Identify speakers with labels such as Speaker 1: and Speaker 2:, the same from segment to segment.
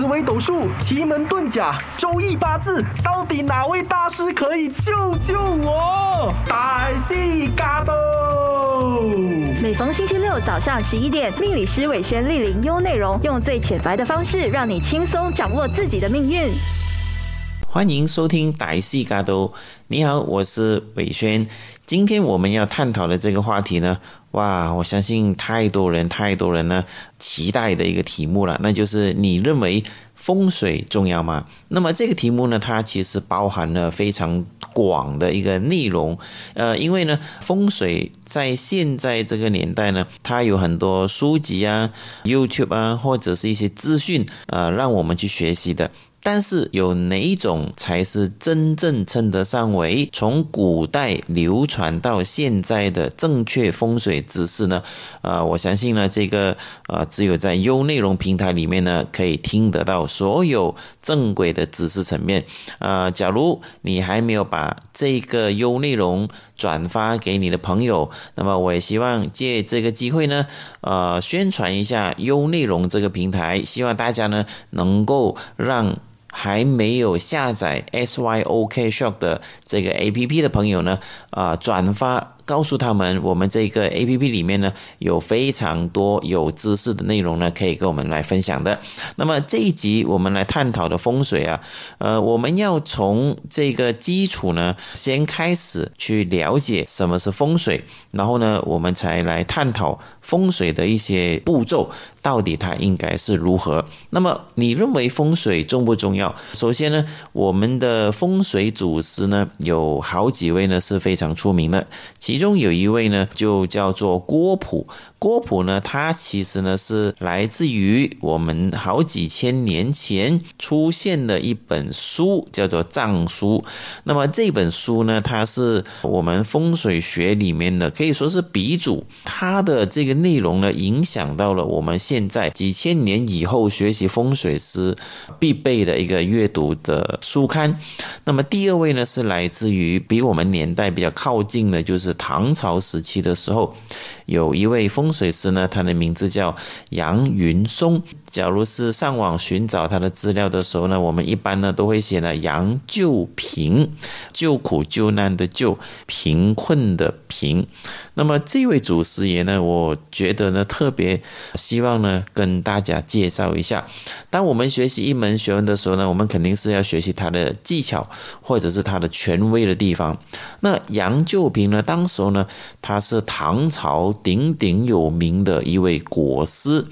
Speaker 1: 紫微斗数、奇门遁甲、周易八字，到底哪位大师可以救救我？大戏嘎斗！
Speaker 2: 每逢星期六早上十一点，命理师伟轩莅临优内容，用最浅白的方式，让你轻松掌握自己的命运。
Speaker 3: 欢迎收听歹戏嘎都。你好，我是伟轩。今天我们要探讨的这个话题呢，哇，我相信太多人、太多人呢期待的一个题目了，那就是你认为风水重要吗？那么这个题目呢，它其实包含了非常广的一个内容。呃，因为呢，风水在现在这个年代呢，它有很多书籍啊、YouTube 啊，或者是一些资讯啊，让我们去学习的。但是有哪一种才是真正称得上为从古代流传到现在的正确风水知识呢？啊，我相信呢，这个啊，只有在优内容平台里面呢，可以听得到所有正规的知识层面。啊，假如你还没有把这个优内容转发给你的朋友，那么我也希望借这个机会呢，呃，宣传一下优内容这个平台，希望大家呢能够让。还没有下载 SYOK Shop 的这个 APP 的朋友呢，啊，转发。告诉他们，我们这个 A P P 里面呢有非常多有知识的内容呢，可以跟我们来分享的。那么这一集我们来探讨的风水啊，呃，我们要从这个基础呢先开始去了解什么是风水，然后呢，我们才来探讨风水的一些步骤，到底它应该是如何。那么你认为风水重不重要？首先呢，我们的风水祖师呢有好几位呢是非常出名的，其中有一位呢，就叫做郭璞。郭璞呢，他其实呢是来自于我们好几千年前出现的一本书，叫做《藏书》。那么这本书呢，它是我们风水学里面的可以说是鼻祖。它的这个内容呢，影响到了我们现在几千年以后学习风水师必备的一个阅读的书刊。那么第二位呢，是来自于比我们年代比较靠近的，就是唐朝时期的时候。有一位风水师呢，他的名字叫杨云松。假如是上网寻找他的资料的时候呢，我们一般呢都会写呢杨救贫，救苦救难的救，贫困的贫。那么这位祖师爷呢，我觉得呢特别希望呢跟大家介绍一下。当我们学习一门学问的时候呢，我们肯定是要学习他的技巧或者是他的权威的地方。那杨救贫呢，当时候呢他是唐朝鼎鼎有名的一位国师。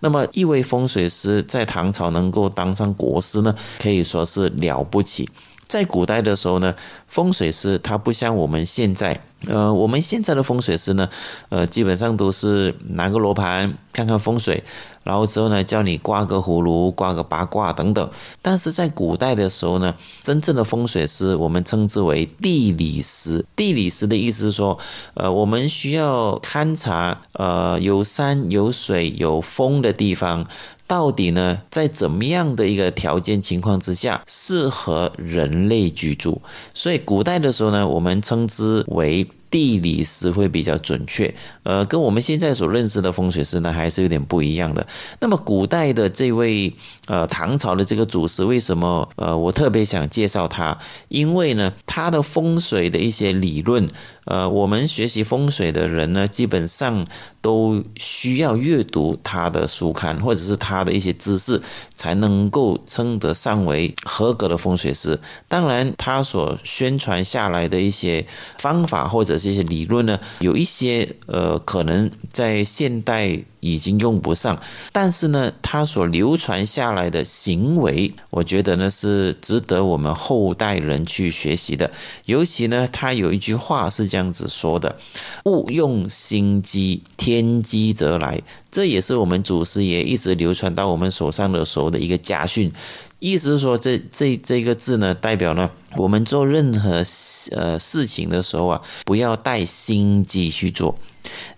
Speaker 3: 那么一位风。风水师在唐朝能够当上国师呢，可以说是了不起。在古代的时候呢，风水师他不像我们现在，呃，我们现在的风水师呢，呃，基本上都是拿个罗盘看看风水，然后之后呢叫你挂个葫芦、挂个八卦等等。但是在古代的时候呢，真正的风水师我们称之为地理师。地理师的意思是说，呃，我们需要勘察，呃，有山有水有风的地方。到底呢，在怎么样的一个条件情况之下适合人类居住？所以古代的时候呢，我们称之为。地理师会比较准确，呃，跟我们现在所认识的风水师呢，还是有点不一样的。那么古代的这位呃唐朝的这个祖师，为什么呃我特别想介绍他？因为呢，他的风水的一些理论，呃，我们学习风水的人呢，基本上都需要阅读他的书刊或者是他的一些知识，才能够称得上为合格的风水师。当然，他所宣传下来的一些方法或者这些理论呢，有一些呃，可能在现代已经用不上，但是呢，它所流传下来的行为，我觉得呢是值得我们后代人去学习的。尤其呢，他有一句话是这样子说的：“勿用心机，天机则来。”这也是我们祖师爷一直流传到我们手上的时候的一个家训。意思是说，这这这个字呢，代表呢，我们做任何呃事情的时候啊，不要带心机去做。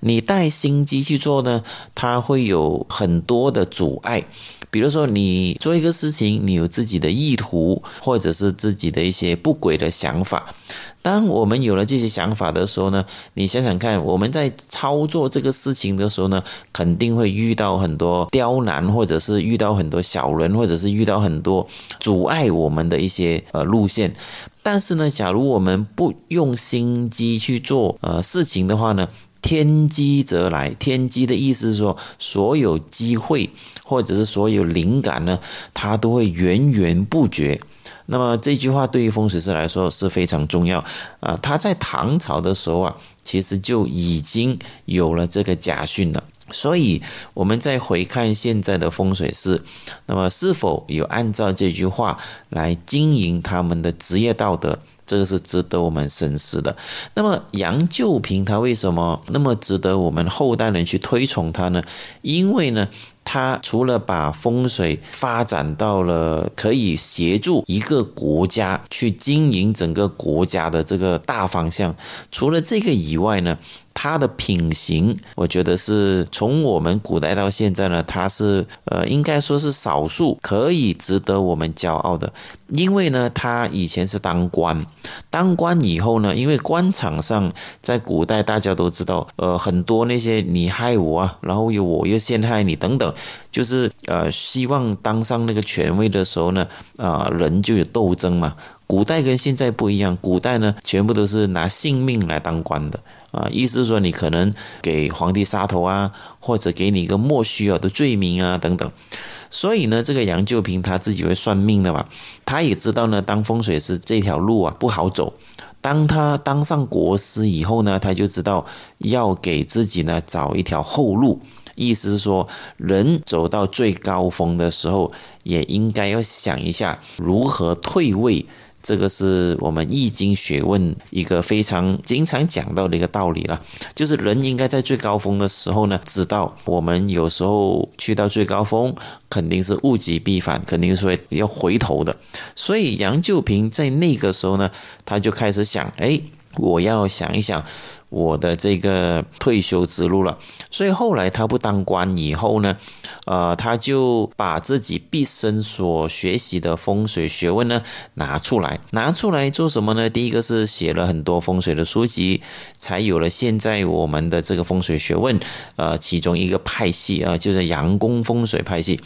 Speaker 3: 你带心机去做呢，它会有很多的阻碍。比如说你做一个事情，你有自己的意图，或者是自己的一些不轨的想法。当我们有了这些想法的时候呢，你想想看，我们在操作这个事情的时候呢，肯定会遇到很多刁难，或者是遇到很多小人，或者是遇到很多阻碍我们的一些呃路线。但是呢，假如我们不用心机去做呃事情的话呢，天机则来。天机的意思是说，所有机会或者是所有灵感呢，它都会源源不绝。那么这句话对于风水师来说是非常重要啊！他在唐朝的时候啊，其实就已经有了这个家训了。所以我们再回看现在的风水师，那么是否有按照这句话来经营他们的职业道德？这个是值得我们深思的。那么杨旧平他为什么那么值得我们后代人去推崇他呢？因为呢。他除了把风水发展到了可以协助一个国家去经营整个国家的这个大方向，除了这个以外呢？他的品行，我觉得是从我们古代到现在呢，他是呃，应该说是少数可以值得我们骄傲的。因为呢，他以前是当官，当官以后呢，因为官场上在古代大家都知道，呃，很多那些你害我啊，然后又我又陷害你等等，就是呃，希望当上那个权威的时候呢，啊，人就有斗争嘛。古代跟现在不一样，古代呢，全部都是拿性命来当官的。啊，意思是说你可能给皇帝杀头啊，或者给你一个莫须有的罪名啊，等等。所以呢，这个杨旧平他自己会算命的嘛，他也知道呢，当风水师这条路啊不好走。当他当上国师以后呢，他就知道要给自己呢找一条后路。意思是说，人走到最高峰的时候，也应该要想一下如何退位。这个是我们易经学问一个非常经常讲到的一个道理了，就是人应该在最高峰的时候呢，知道我们有时候去到最高峰，肯定是物极必反，肯定是会要回头的。所以杨旧平在那个时候呢，他就开始想，哎，我要想一想。我的这个退休之路了，所以后来他不当官以后呢，呃，他就把自己毕生所学习的风水学问呢拿出来，拿出来做什么呢？第一个是写了很多风水的书籍，才有了现在我们的这个风水学问，呃，其中一个派系啊，就是阳宫风水派系。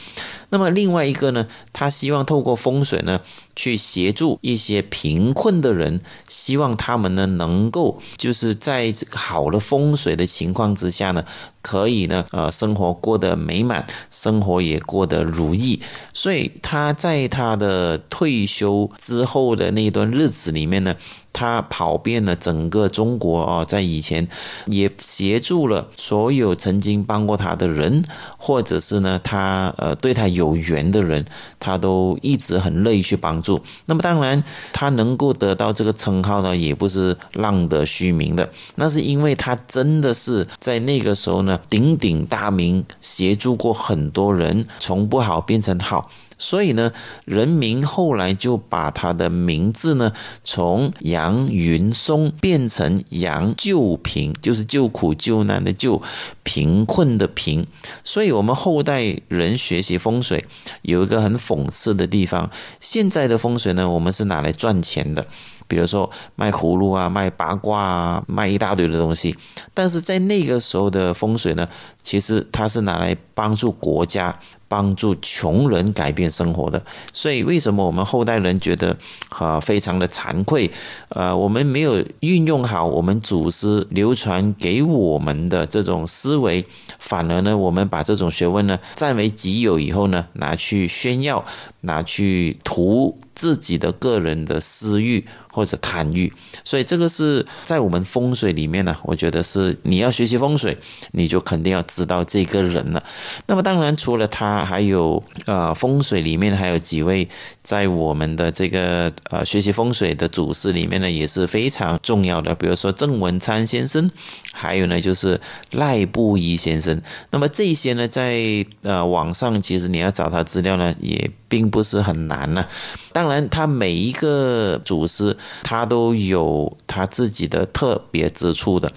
Speaker 3: 那么另外一个呢，他希望透过风水呢，去协助一些贫困的人，希望他们呢能够就是在好的风水的情况之下呢，可以呢呃生活过得美满，生活也过得如意。所以他在他的退休之后的那段日子里面呢。他跑遍了整个中国哦，在以前也协助了所有曾经帮过他的人，或者是呢他呃对他有缘的人，他都一直很乐意去帮助。那么当然，他能够得到这个称号呢，也不是浪得虚名的，那是因为他真的是在那个时候呢鼎鼎大名，协助过很多人从不好变成好。所以呢，人民后来就把他的名字呢，从杨云松变成杨救贫，就是救苦救难的救，贫困的贫。所以，我们后代人学习风水有一个很讽刺的地方：现在的风水呢，我们是拿来赚钱的，比如说卖葫芦啊、卖八卦啊、卖一大堆的东西。但是在那个时候的风水呢，其实它是拿来帮助国家。帮助穷人改变生活的，所以为什么我们后代人觉得啊非常的惭愧？呃，我们没有运用好我们祖师流传给我们的这种思维，反而呢，我们把这种学问呢占为己有以后呢，拿去炫耀，拿去图自己的个人的私欲。或者贪欲，所以这个是在我们风水里面呢，我觉得是你要学习风水，你就肯定要知道这个人了。那么当然，除了他，还有呃风水里面还有几位在我们的这个呃学习风水的祖师里面呢，也是非常重要的。比如说郑文灿先生，还有呢就是赖布衣先生。那么这些呢，在呃网上其实你要找他资料呢，也并不是很难呢。但当然，他每一个祖师。他都有他自己的特别之处的。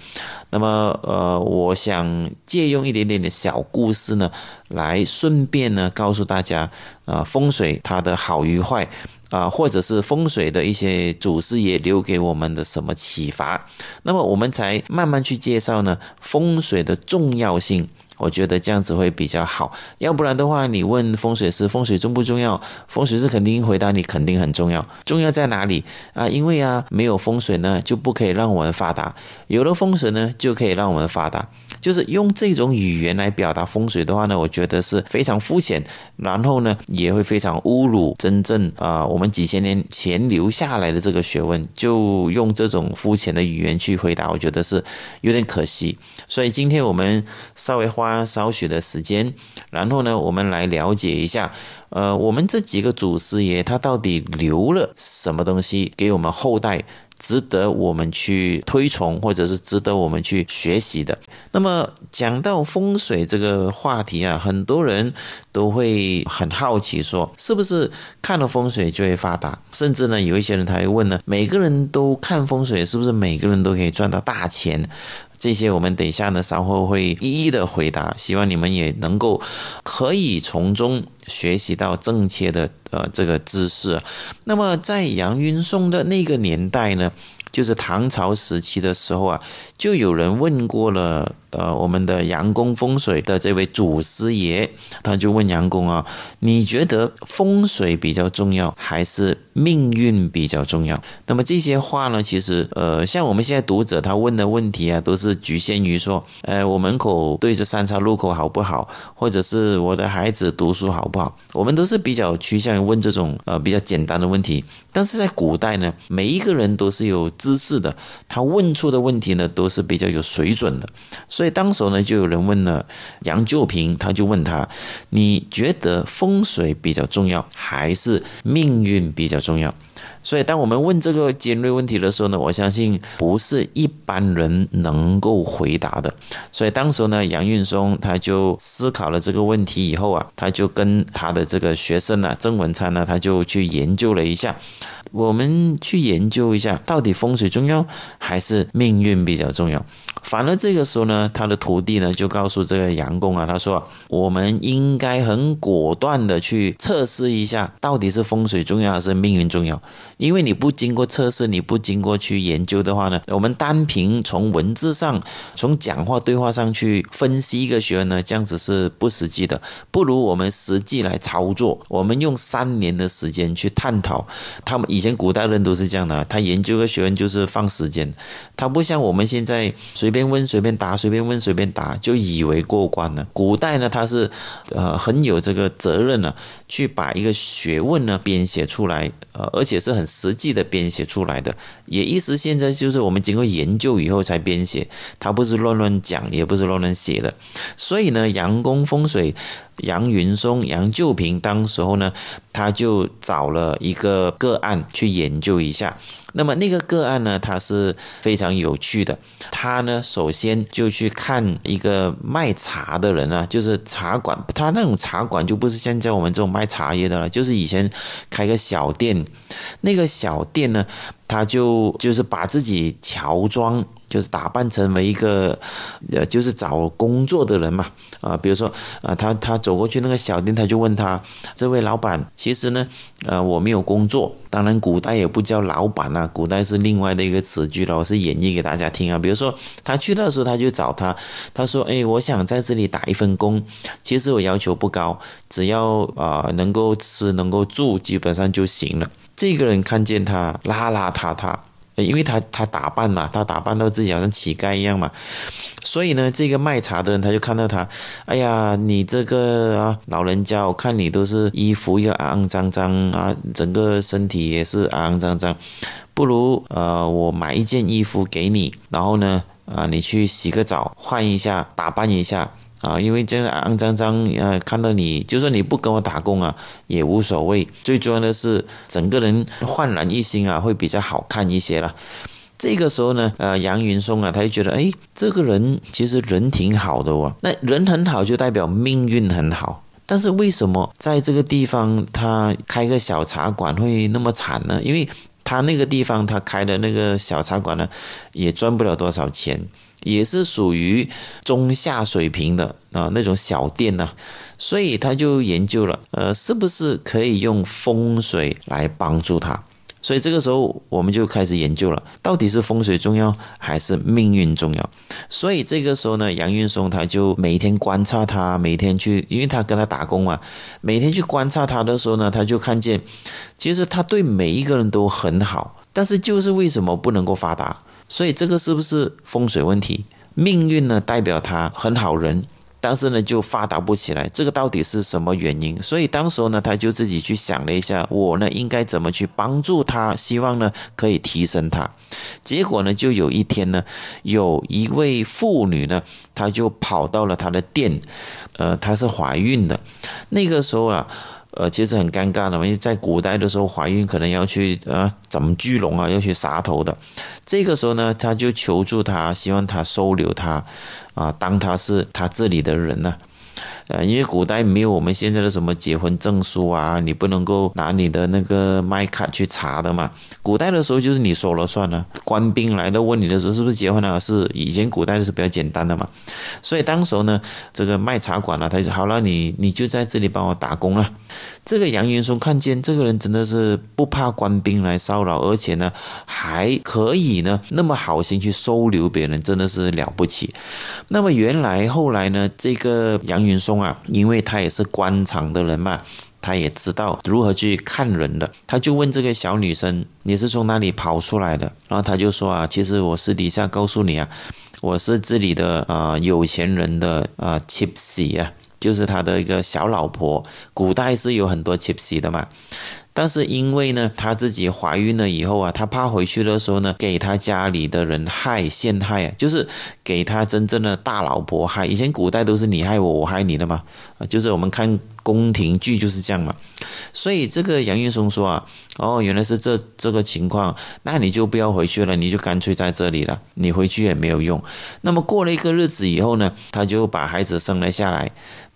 Speaker 3: 那么，呃，我想借用一点点的小故事呢，来顺便呢告诉大家，啊，风水它的好与坏，啊，或者是风水的一些祖师爷留给我们的什么启发，那么我们才慢慢去介绍呢风水的重要性。我觉得这样子会比较好，要不然的话，你问风水师风水重不重要？风水师肯定回答你肯定很重要。重要在哪里啊？因为啊，没有风水呢，就不可以让我们发达；有了风水呢，就可以让我们发达。就是用这种语言来表达风水的话呢，我觉得是非常肤浅，然后呢，也会非常侮辱真正啊我们几千年前留下来的这个学问。就用这种肤浅的语言去回答，我觉得是有点可惜。所以今天我们稍微花。少许的时间，然后呢，我们来了解一下，呃，我们这几个祖师爷他到底留了什么东西给我们后代，值得我们去推崇，或者是值得我们去学习的。那么讲到风水这个话题啊，很多人都会很好奇，说是不是看了风水就会发达？甚至呢，有一些人他会问呢，每个人都看风水，是不是每个人都可以赚到大钱？这些我们等一下呢，稍后会一一的回答，希望你们也能够可以从中学习到正确的呃这个知识。那么在杨云颂的那个年代呢？就是唐朝时期的时候啊，就有人问过了，呃，我们的杨公风水的这位祖师爷，他就问杨公啊，你觉得风水比较重要，还是命运比较重要？那么这些话呢，其实，呃，像我们现在读者他问的问题啊，都是局限于说，呃，我门口对着三岔路口好不好，或者是我的孩子读书好不好？我们都是比较趋向于问这种呃比较简单的问题。但是在古代呢，每一个人都是有知识的，他问出的问题呢都是比较有水准的，所以当时呢就有人问了杨旧平，他就问他：你觉得风水比较重要，还是命运比较重要？所以，当我们问这个尖锐问题的时候呢，我相信不是一般人能够回答的。所以，当时呢，杨运松他就思考了这个问题以后啊，他就跟他的这个学生呢，曾文灿呢，他就去研究了一下。我们去研究一下，到底风水重要还是命运比较重要？反而这个时候呢，他的徒弟呢就告诉这个杨公啊，他说：“我们应该很果断的去测试一下，到底是风水重要还是命运重要？因为你不经过测试，你不经过去研究的话呢，我们单凭从文字上、从讲话对话上去分析一个学问呢，这样子是不实际的。不如我们实际来操作，我们用三年的时间去探讨。他们以前古代人都是这样的，他研究个学问就是放时间，他不像我们现在随。”随便问随便答，随便问随便答，就以为过关了。古代呢，他是呃很有这个责任呢，去把一个学问呢编写出来，呃，而且是很实际的编写出来的。也意思现在就是我们经过研究以后才编写，他不是乱乱讲，也不是乱乱写的。所以呢，杨公风水。杨云松、杨旧平，当时候呢，他就找了一个个案去研究一下。那么那个个案呢，它是非常有趣的。他呢，首先就去看一个卖茶的人啊，就是茶馆。他那种茶馆就不是现在我们这种卖茶叶的了，就是以前开个小店。那个小店呢，他就就是把自己乔装。就是打扮成为一个，呃，就是找工作的人嘛，啊，比如说，啊，他他走过去那个小店，他就问他，这位老板，其实呢，呃，我没有工作，当然古代也不叫老板啊，古代是另外的一个词句了，我是演绎给大家听啊。比如说，他去的时候，他就找他，他说，哎，我想在这里打一份工，其实我要求不高，只要啊能够吃能够住，基本上就行了。这个人看见他邋邋遢遢。因为他他打扮嘛，他打扮到自己好像乞丐一样嘛，所以呢，这个卖茶的人他就看到他，哎呀，你这个啊老人家，我看你都是衣服又肮肮脏脏啊，整个身体也是肮肮脏脏，不如呃我买一件衣服给你，然后呢啊你去洗个澡，换一下，打扮一下。啊，因为这样肮脏脏，呃，看到你，就算你不跟我打工啊，也无所谓。最重要的是，整个人焕然一新啊，会比较好看一些了。这个时候呢，呃，杨云松啊，他就觉得，哎，这个人其实人挺好的哦。那人很好，就代表命运很好。但是为什么在这个地方他开个小茶馆会那么惨呢？因为他那个地方他开的那个小茶馆呢，也赚不了多少钱，也是属于中下水平的啊那种小店呢，所以他就研究了，呃，是不是可以用风水来帮助他？所以这个时候我们就开始研究了，到底是风水重要还是命运重要？所以这个时候呢，杨运松他就每天观察他，每天去，因为他跟他打工嘛，每天去观察他的时候呢，他就看见，其实他对每一个人都很好，但是就是为什么不能够发达？所以这个是不是风水问题？命运呢，代表他很好人。但是呢，就发达不起来，这个到底是什么原因？所以当时候呢，他就自己去想了一下，我呢应该怎么去帮助他，希望呢可以提升他。结果呢，就有一天呢，有一位妇女呢，她就跑到了他的店，呃，她是怀孕的，那个时候啊。呃，其实很尴尬的嘛，因为在古代的时候，怀孕可能要去呃怎么聚拢啊，要去杀头的。这个时候呢，他就求助他，希望他收留他，啊，当他是他这里的人呢。呃，因为古代没有我们现在的什么结婚证书啊，你不能够拿你的那个麦卡去查的嘛。古代的时候就是你说了算了，官兵来了问你的时候是不是结婚了，是以前古代的是比较简单的嘛。所以当时呢，这个卖茶馆了，他就好了，你你就在这里帮我打工了。这个杨云松看见这个人真的是不怕官兵来骚扰，而且呢还可以呢那么好心去收留别人，真的是了不起。那么原来后来呢，这个杨云松啊，因为他也是官场的人嘛，他也知道如何去看人的，他就问这个小女生：“你是从哪里跑出来的？”然后他就说：“啊，其实我私底下告诉你啊，我是这里的啊有钱人的啊妻子啊。”就是他的一个小老婆，古代是有很多妾室的嘛。但是因为呢，她自己怀孕了以后啊，她怕回去的时候呢，给她家里的人害陷害啊，就是给她真正的大老婆害。以前古代都是你害我，我害你的嘛，啊，就是我们看宫廷剧就是这样嘛。所以这个杨玉松说啊，哦，原来是这这个情况，那你就不要回去了，你就干脆在这里了，你回去也没有用。那么过了一个日子以后呢，他就把孩子生了下来。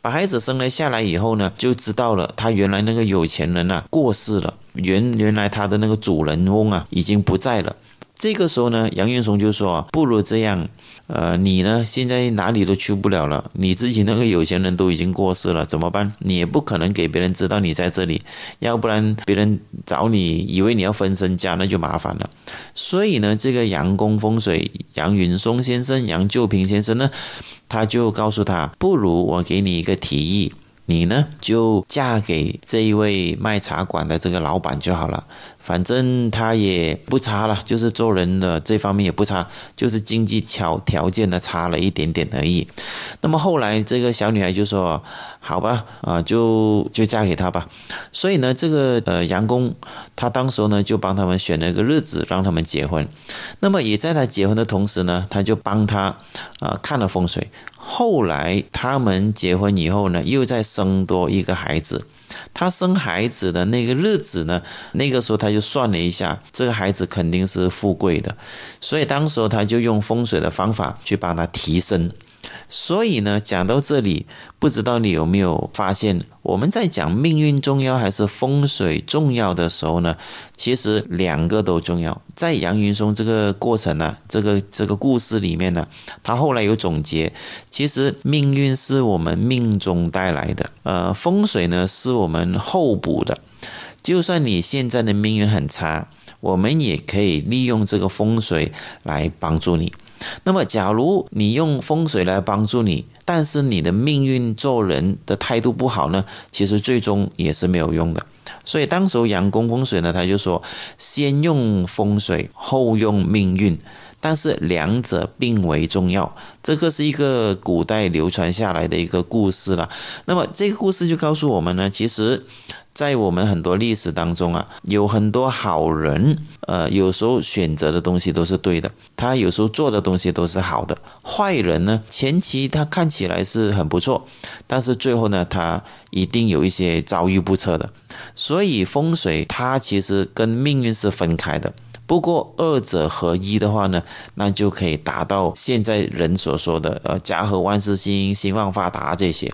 Speaker 3: 把孩子生了下来以后呢，就知道了他原来那个有钱人啊过世了，原原来他的那个主人翁啊已经不在了。这个时候呢，杨运松就说：“不如这样，呃，你呢现在哪里都去不了了，你自己那个有钱人都已经过世了，怎么办？你也不可能给别人知道你在这里，要不然别人找你，以为你要分身家，那就麻烦了。所以呢，这个杨公风水杨云松先生、杨旧平先生呢。”他就告诉他，不如我给你一个提议，你呢就嫁给这一位卖茶馆的这个老板就好了。反正他也不差了，就是做人的这方面也不差，就是经济条条件呢差了一点点而已。那么后来这个小女孩就说：“好吧，啊，就就嫁给他吧。”所以呢，这个呃杨公他当时呢就帮他们选了一个日子让他们结婚。那么也在他结婚的同时呢，他就帮他啊看了风水。后来他们结婚以后呢，又再生多一个孩子。他生孩子的那个日子呢，那个时候他就算了一下，这个孩子肯定是富贵的，所以当时他就用风水的方法去帮他提升。所以呢，讲到这里，不知道你有没有发现，我们在讲命运重要还是风水重要的时候呢？其实两个都重要。在杨云松这个过程呢，这个这个故事里面呢，他后来有总结，其实命运是我们命中带来的，呃，风水呢是我们后补的。就算你现在的命运很差，我们也可以利用这个风水来帮助你。那么，假如你用风水来帮助你，但是你的命运做人的态度不好呢？其实最终也是没有用的。所以，当时杨公风水呢，他就说：先用风水，后用命运，但是两者并为重要。这个是一个古代流传下来的一个故事了。那么，这个故事就告诉我们呢，其实。在我们很多历史当中啊，有很多好人，呃，有时候选择的东西都是对的，他有时候做的东西都是好的。坏人呢，前期他看起来是很不错，但是最后呢，他一定有一些遭遇不测的。所以风水它其实跟命运是分开的。不过二者合一的话呢，那就可以达到现在人所说的呃家和万事兴、兴旺发达这些。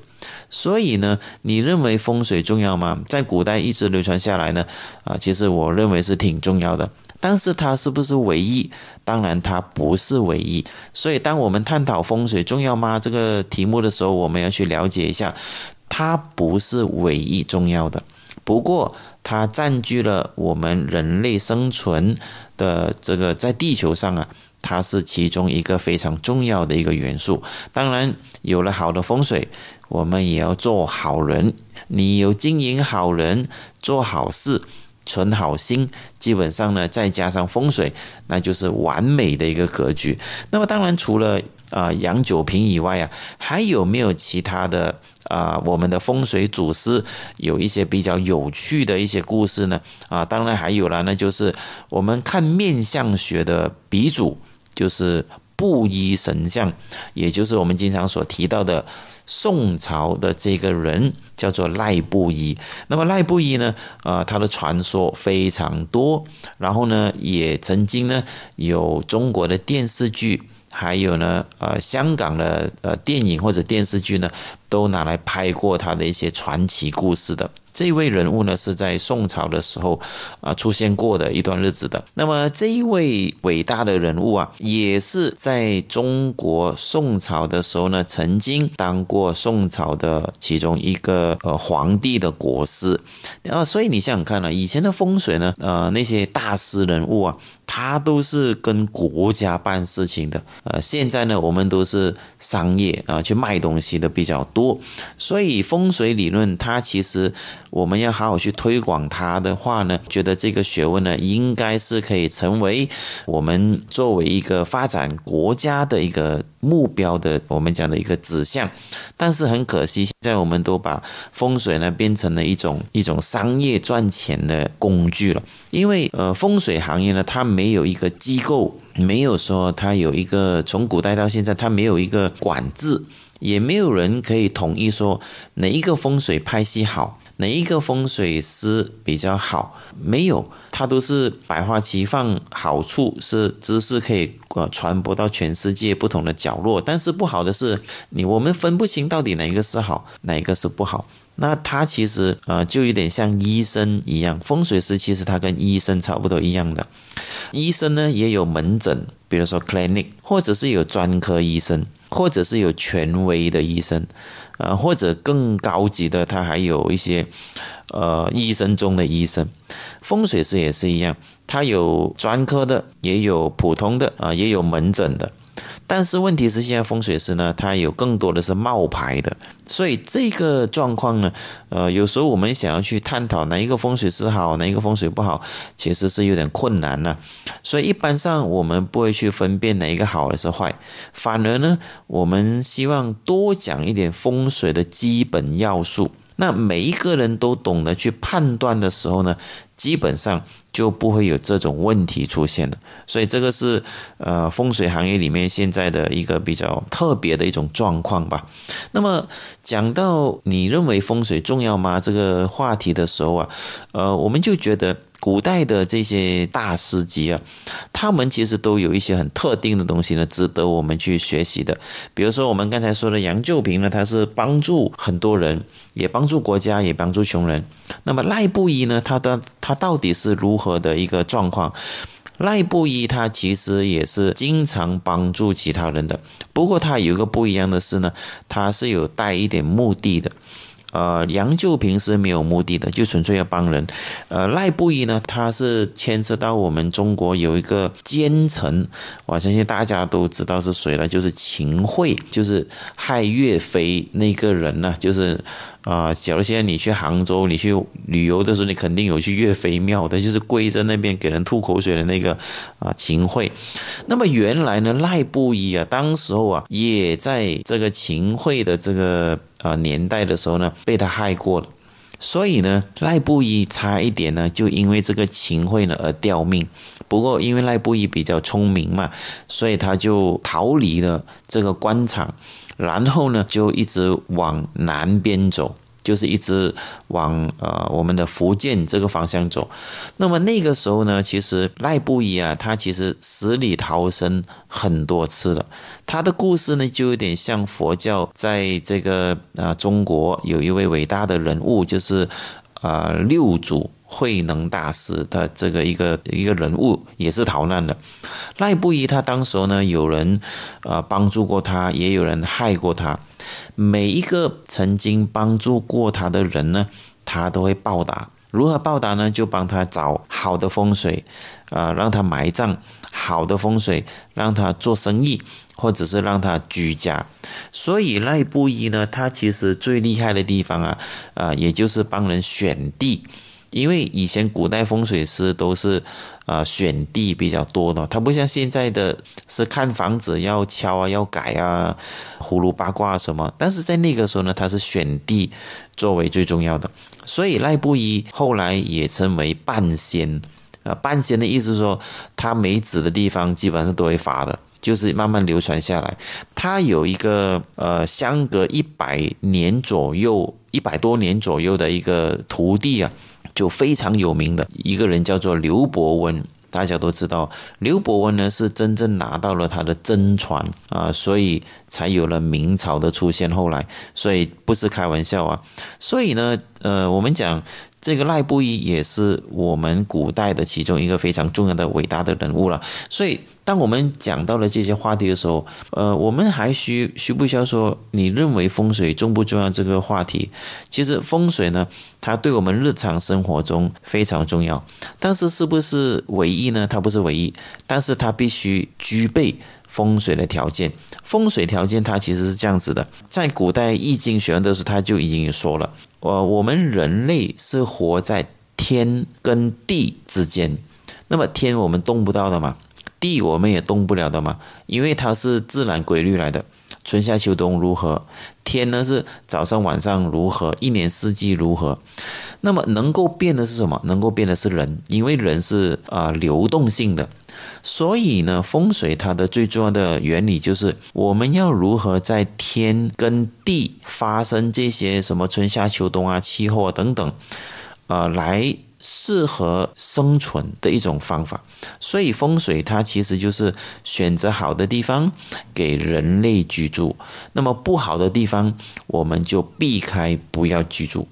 Speaker 3: 所以呢，你认为风水重要吗？在古代一直流传下来呢，啊，其实我认为是挺重要的。但是它是不是唯一？当然它不是唯一。所以当我们探讨风水重要吗这个题目的时候，我们要去了解一下，它不是唯一重要的。不过它占据了我们人类生存的这个在地球上啊。它是其中一个非常重要的一个元素。当然，有了好的风水，我们也要做好人。你有经营好人、做好事、存好心，基本上呢，再加上风水，那就是完美的一个格局。那么，当然除了啊杨九平以外啊，还有没有其他的啊？我们的风水祖师有一些比较有趣的一些故事呢？啊，当然还有了，那就是我们看面相学的鼻祖。就是布衣神像，也就是我们经常所提到的宋朝的这个人，叫做赖布衣。那么赖布衣呢，啊，他的传说非常多，然后呢，也曾经呢有中国的电视剧，还有呢，呃，香港的呃电影或者电视剧呢，都拿来拍过他的一些传奇故事的。这位人物呢，是在宋朝的时候啊出现过的一段日子的。那么这一位伟大的人物啊，也是在中国宋朝的时候呢，曾经当过宋朝的其中一个呃皇帝的国师。啊，所以你想想看啊，以前的风水呢，呃，那些大师人物啊，他都是跟国家办事情的。呃，现在呢，我们都是商业啊，去卖东西的比较多。所以风水理论它其实。我们要好好去推广它的话呢，觉得这个学问呢，应该是可以成为我们作为一个发展国家的一个目标的，我们讲的一个指向。但是很可惜，现在我们都把风水呢变成了一种一种商业赚钱的工具了。因为呃，风水行业呢，它没有一个机构，没有说它有一个从古代到现在，它没有一个管制，也没有人可以统一说哪一个风水派系好。哪一个风水师比较好？没有，它都是百花齐放，好处是知识可以呃传播到全世界不同的角落。但是不好的是，你我们分不清到底哪一个是好，哪一个是不好。那它其实呃就有点像医生一样，风水师其实他跟医生差不多一样的。医生呢也有门诊，比如说 clinic，或者是有专科医生，或者是有权威的医生。呃，或者更高级的，它还有一些，呃，医生中的医生，风水师也是一样，它有专科的，也有普通的，啊，也有门诊的。但是问题是，现在风水师呢，他有更多的是冒牌的，所以这个状况呢，呃，有时候我们想要去探讨哪一个风水师好，哪一个风水不好，其实是有点困难了。所以一般上我们不会去分辨哪一个好还是坏，反而呢，我们希望多讲一点风水的基本要素。那每一个人都懂得去判断的时候呢，基本上。就不会有这种问题出现了，所以这个是呃风水行业里面现在的一个比较特别的一种状况吧。那么讲到你认为风水重要吗这个话题的时候啊，呃，我们就觉得。古代的这些大师级啊，他们其实都有一些很特定的东西呢，值得我们去学习的。比如说，我们刚才说的杨旧平呢，他是帮助很多人，也帮助国家，也帮助穷人。那么赖布衣呢，他的他到底是如何的一个状况？赖布衣他其实也是经常帮助其他人的，不过他有一个不一样的是呢，他是有带一点目的的。呃，杨旧平是没有目的的，就纯粹要帮人。呃，赖布衣呢，他是牵涉到我们中国有一个奸臣，我相信大家都知道是谁了，就是秦桧，就是害岳飞那个人呢，就是。啊，假如现在你去杭州，你去旅游的时候，你肯定有去岳飞庙的，就是跪在那边给人吐口水的那个啊秦桧。那么原来呢，赖布衣啊，当时候啊，也在这个秦桧的这个啊年代的时候呢，被他害过了。所以呢，赖布衣差一点呢，就因为这个秦桧呢而掉命。不过因为赖布衣比较聪明嘛，所以他就逃离了这个官场。然后呢，就一直往南边走，就是一直往呃我们的福建这个方向走。那么那个时候呢，其实赖布衣啊，他其实死里逃生很多次了。他的故事呢，就有点像佛教在这个啊中国有一位伟大的人物，就是啊六祖。慧能大师的这个一个一个人物也是逃难的。赖布衣他当时呢，有人呃帮助过他，也有人害过他。每一个曾经帮助过他的人呢，他都会报答。如何报答呢？就帮他找好的风水，啊，让他埋葬；好的风水，让他做生意，或者是让他居家。所以赖布衣呢，他其实最厉害的地方啊，啊，也就是帮人选地。因为以前古代风水师都是，呃，选地比较多的，他不像现在的是看房子要敲啊，要改啊，葫芦八卦什么。但是在那个时候呢，他是选地作为最重要的，所以赖布衣后来也称为半仙。呃，半仙的意思说，他没指的地方基本上是都会发的，就是慢慢流传下来。他有一个呃，相隔一百年左右、一百多年左右的一个徒弟啊。就非常有名的一个人叫做刘伯温，大家都知道，刘伯温呢是真正拿到了他的真传啊，所以才有了明朝的出现。后来，所以不是开玩笑啊。所以呢，呃，我们讲这个赖布衣也是我们古代的其中一个非常重要的伟大的人物了。所以。当我们讲到了这些话题的时候，呃，我们还需需不需要说你认为风水重不重要这个话题？其实风水呢，它对我们日常生活中非常重要，但是是不是唯一呢？它不是唯一，但是它必须具备风水的条件。风水条件它其实是这样子的，在古代易经学的时候，它就已经说了，呃，我们人类是活在天跟地之间，那么天我们动不到的嘛。地我们也动不了的嘛，因为它是自然规律来的，春夏秋冬如何？天呢是早上晚上如何？一年四季如何？那么能够变的是什么？能够变的是人，因为人是啊流动性的，所以呢风水它的最重要的原理就是我们要如何在天跟地发生这些什么春夏秋冬啊气候啊等等，啊来。适合生存的一种方法，所以风水它其实就是选择好的地方给人类居住，那么不好的地方我们就避开不要居住，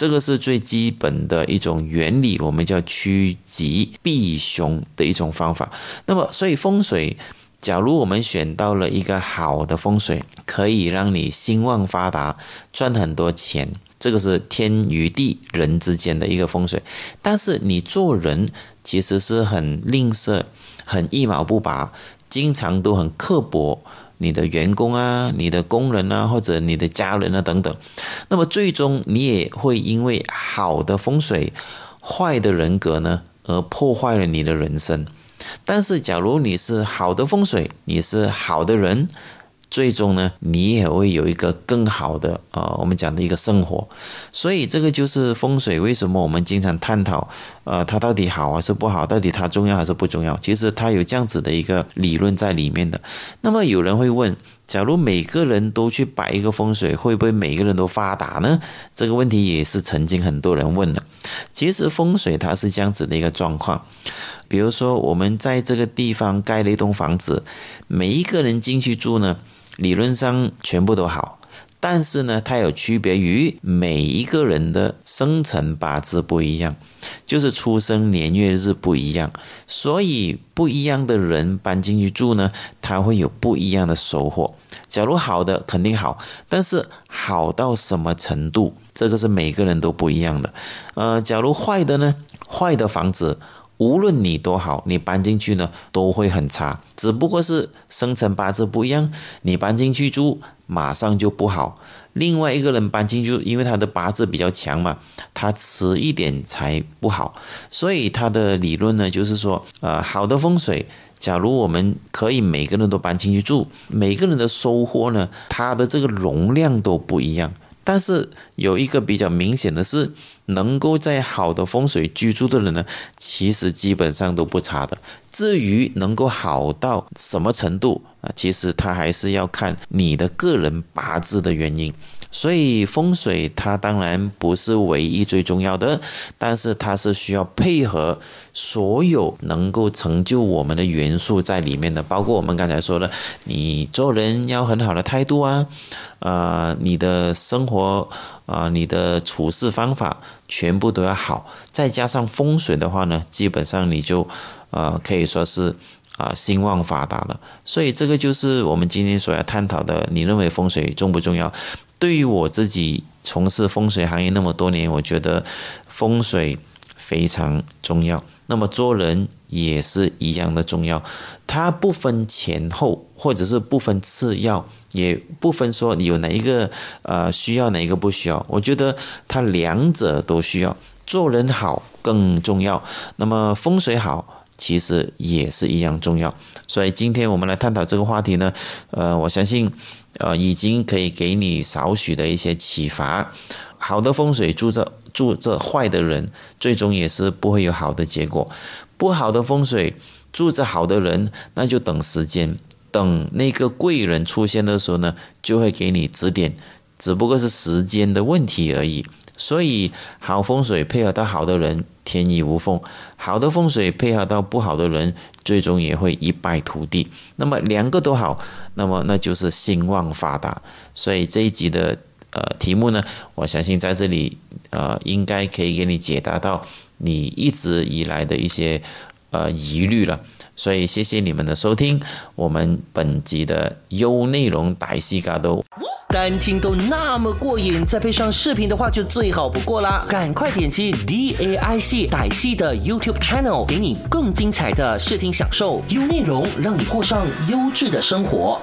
Speaker 3: 这个是最基本的一种原理，我们叫趋吉避凶的一种方法。那么，所以风水，假如我们选到了一个好的风水，可以让你兴旺发达，赚很多钱。这个是天与地人之间的一个风水，但是你做人其实是很吝啬、很一毛不拔，经常都很刻薄你的员工啊、你的工人啊或者你的家人啊等等，那么最终你也会因为好的风水、坏的人格呢而破坏了你的人生。但是假如你是好的风水，你是好的人。最终呢，你也会有一个更好的啊，我们讲的一个生活。所以这个就是风水。为什么我们经常探讨，呃，它到底好还是不好？到底它重要还是不重要？其实它有这样子的一个理论在里面的。那么有人会问，假如每个人都去摆一个风水，会不会每个人都发达呢？这个问题也是曾经很多人问的。其实风水它是这样子的一个状况。比如说我们在这个地方盖了一栋房子，每一个人进去住呢。理论上全部都好，但是呢，它有区别于每一个人的生辰八字不一样，就是出生年月日不一样，所以不一样的人搬进去住呢，他会有不一样的收获。假如好的肯定好，但是好到什么程度，这个是每个人都不一样的。呃，假如坏的呢，坏的房子。无论你多好，你搬进去呢都会很差，只不过是生辰八字不一样，你搬进去住马上就不好。另外一个人搬进去，因为他的八字比较强嘛，他迟一点才不好。所以他的理论呢，就是说，呃，好的风水，假如我们可以每个人都搬进去住，每个人的收获呢，他的这个容量都不一样。但是有一个比较明显的是。能够在好的风水居住的人呢，其实基本上都不差的。至于能够好到什么程度啊，其实他还是要看你的个人八字的原因。所以风水它当然不是唯一最重要的，但是它是需要配合所有能够成就我们的元素在里面的，包括我们刚才说的，你做人要很好的态度啊，呃，你的生活啊，你的处事方法全部都要好，再加上风水的话呢，基本上你就呃可以说是。啊，兴旺发达了，所以这个就是我们今天所要探讨的。你认为风水重不重要？对于我自己从事风水行业那么多年，我觉得风水非常重要。那么做人也是一样的重要，它不分前后，或者是不分次要，也不分说有哪一个呃需要，哪一个不需要。我觉得它两者都需要，做人好更重要。那么风水好。其实也是一样重要，所以今天我们来探讨这个话题呢，呃，我相信，呃，已经可以给你少许的一些启发。好的风水住着住着坏的人，最终也是不会有好的结果。不好的风水住着好的人，那就等时间，等那个贵人出现的时候呢，就会给你指点，只不过是时间的问题而已。所以，好风水配合到好的人，天衣无缝；好的风水配合到不好的人，最终也会一败涂地。那么两个都好，那么那就是兴旺发达。所以这一集的呃题目呢，我相信在这里呃应该可以给你解答到你一直以来的一些呃疑虑了。所以谢谢你们的收听，我们本集的优内容大西嘎都。
Speaker 4: 单听都那么过瘾，再配上视频的话就最好不过啦！赶快点击 D A I C 歹戏的 YouTube Channel，给你更精彩的视听享受，优内容让你过上优质的生活。